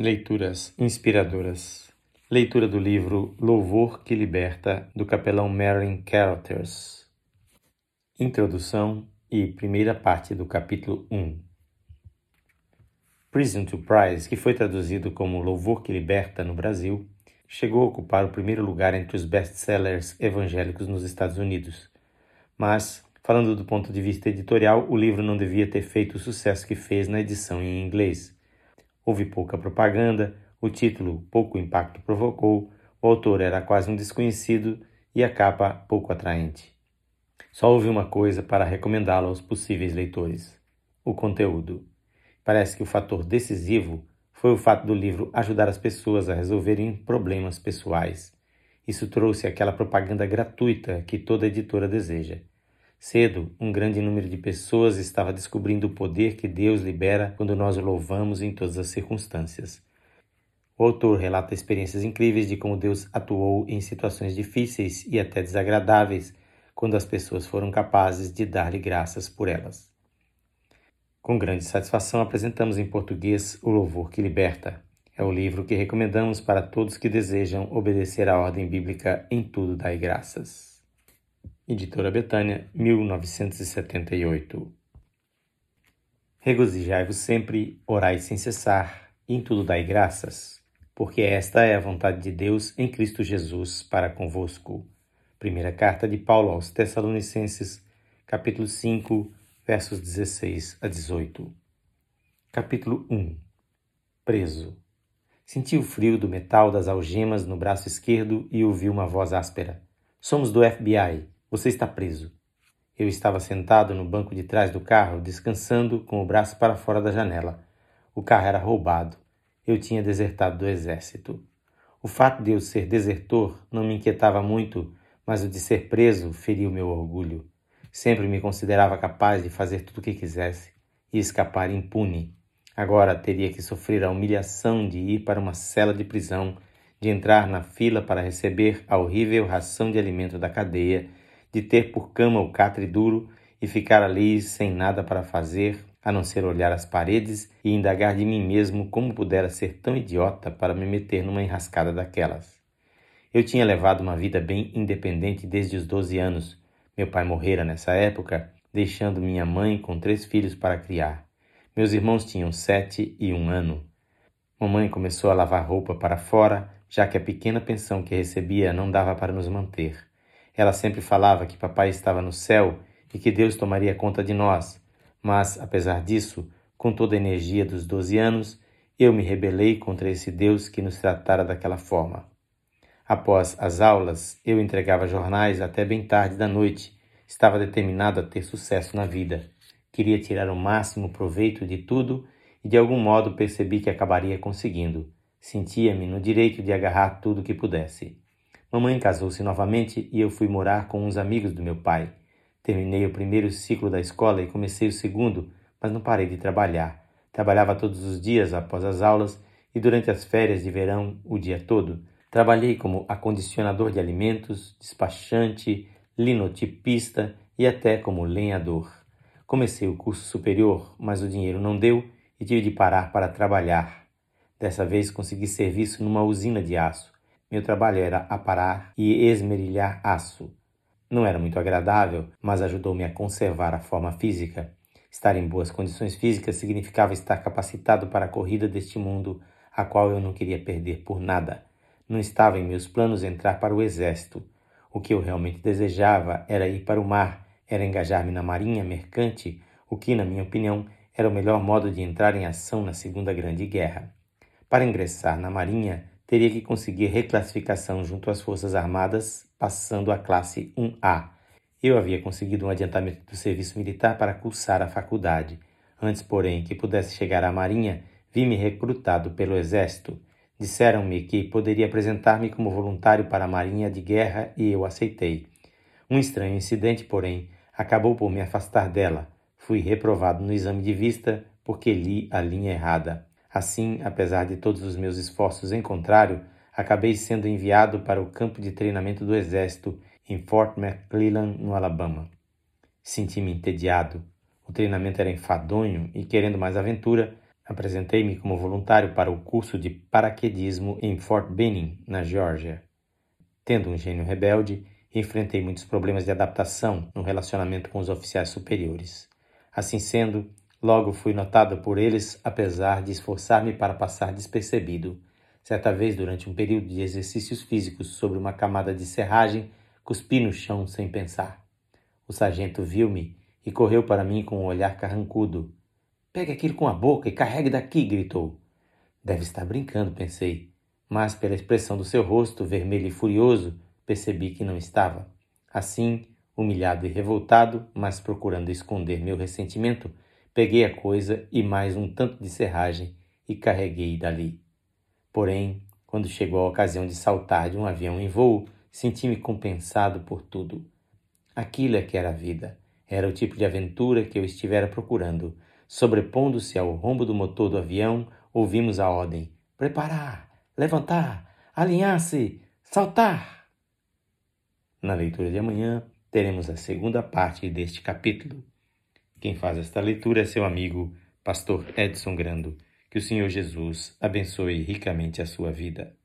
Leituras inspiradoras. Leitura do livro Louvor que Liberta, do capelão Marin Carothers. Introdução e primeira parte do capítulo 1. Prison to Prize, que foi traduzido como Louvor que Liberta no Brasil, chegou a ocupar o primeiro lugar entre os best-sellers evangélicos nos Estados Unidos. Mas, falando do ponto de vista editorial, o livro não devia ter feito o sucesso que fez na edição em inglês. Houve pouca propaganda, o título pouco impacto provocou, o autor era quase um desconhecido e a capa pouco atraente. Só houve uma coisa para recomendá-lo aos possíveis leitores: o conteúdo. Parece que o fator decisivo foi o fato do livro ajudar as pessoas a resolverem problemas pessoais. Isso trouxe aquela propaganda gratuita que toda editora deseja. Cedo, um grande número de pessoas estava descobrindo o poder que Deus libera quando nós o louvamos em todas as circunstâncias. O autor relata experiências incríveis de como Deus atuou em situações difíceis e até desagradáveis, quando as pessoas foram capazes de dar-lhe graças por elas. Com grande satisfação apresentamos em português O Louvor que Liberta. É o livro que recomendamos para todos que desejam obedecer à ordem bíblica em tudo dai graças. Editora Betânia, 1978. Regozijai-vos sempre, orai sem cessar, em tudo dai graças, porque esta é a vontade de Deus em Cristo Jesus para convosco. Primeira carta de Paulo aos Tessalonicenses, capítulo 5, versos 16 a 18. Capítulo 1 Preso. Senti o frio do metal das algemas no braço esquerdo e ouvi uma voz áspera. Somos do FBI. Você está preso. Eu estava sentado no banco de trás do carro, descansando com o braço para fora da janela. O carro era roubado. Eu tinha desertado do exército. O fato de eu ser desertor não me inquietava muito, mas o de ser preso feriu meu orgulho. Sempre me considerava capaz de fazer tudo o que quisesse e escapar impune. Agora teria que sofrer a humilhação de ir para uma cela de prisão, de entrar na fila para receber a horrível ração de alimento da cadeia de ter por cama o catre duro e ficar ali sem nada para fazer, a não ser olhar as paredes e indagar de mim mesmo como pudera ser tão idiota para me meter numa enrascada daquelas. Eu tinha levado uma vida bem independente desde os doze anos. Meu pai morrera nessa época, deixando minha mãe com três filhos para criar. Meus irmãos tinham sete e um ano. Mamãe começou a lavar roupa para fora, já que a pequena pensão que recebia não dava para nos manter. Ela sempre falava que papai estava no céu e que Deus tomaria conta de nós, mas, apesar disso, com toda a energia dos doze anos, eu me rebelei contra esse Deus que nos tratara daquela forma. Após as aulas, eu entregava jornais até bem tarde da noite. Estava determinado a ter sucesso na vida. Queria tirar o máximo proveito de tudo e de algum modo percebi que acabaria conseguindo. Sentia-me no direito de agarrar tudo que pudesse. Mamãe casou-se novamente e eu fui morar com uns amigos do meu pai. Terminei o primeiro ciclo da escola e comecei o segundo, mas não parei de trabalhar. Trabalhava todos os dias após as aulas e durante as férias de verão o dia todo. Trabalhei como acondicionador de alimentos, despachante, linotipista e até como lenhador. Comecei o curso superior, mas o dinheiro não deu e tive de parar para trabalhar. Dessa vez consegui serviço numa usina de aço. Meu trabalho era aparar e esmerilhar aço. Não era muito agradável, mas ajudou-me a conservar a forma física. Estar em boas condições físicas significava estar capacitado para a corrida deste mundo, a qual eu não queria perder por nada. Não estava em meus planos entrar para o exército. O que eu realmente desejava era ir para o mar, era engajar-me na marinha mercante, o que, na minha opinião, era o melhor modo de entrar em ação na Segunda Grande Guerra. Para ingressar na marinha, teria que conseguir reclassificação junto às Forças Armadas, passando à classe 1A. Eu havia conseguido um adiantamento do serviço militar para cursar a faculdade. Antes, porém, que pudesse chegar à Marinha, vi-me recrutado pelo Exército. Disseram-me que poderia apresentar-me como voluntário para a Marinha de Guerra e eu aceitei. Um estranho incidente, porém, acabou por me afastar dela. Fui reprovado no exame de vista porque li a linha errada. Assim, apesar de todos os meus esforços em contrário, acabei sendo enviado para o campo de treinamento do Exército em Fort McClellan, no Alabama. Senti-me entediado. O treinamento era enfadonho e, querendo mais aventura, Apresentei-me como voluntário para o curso de paraquedismo em Fort Benning, na Geórgia. Tendo um gênio rebelde, enfrentei muitos problemas de adaptação no relacionamento com os oficiais superiores. Assim sendo, logo fui notado por eles, apesar de esforçar-me para passar despercebido. Certa vez, durante um período de exercícios físicos sobre uma camada de serragem, cuspi no chão sem pensar. O sargento viu-me e correu para mim com um olhar carrancudo. Pegue aquilo com a boca e carregue daqui, gritou. Deve estar brincando, pensei, mas pela expressão do seu rosto, vermelho e furioso, percebi que não estava. Assim, humilhado e revoltado, mas procurando esconder meu ressentimento, peguei a coisa e mais um tanto de serragem e carreguei dali. Porém, quando chegou a ocasião de saltar de um avião em voo, senti-me compensado por tudo. Aquilo é que era a vida. Era o tipo de aventura que eu estivera procurando. Sobrepondo-se ao rombo do motor do avião, ouvimos a ordem: preparar, levantar, alinhar-se, saltar. Na leitura de amanhã, teremos a segunda parte deste capítulo. Quem faz esta leitura é seu amigo, Pastor Edson Grando. Que o Senhor Jesus abençoe ricamente a sua vida.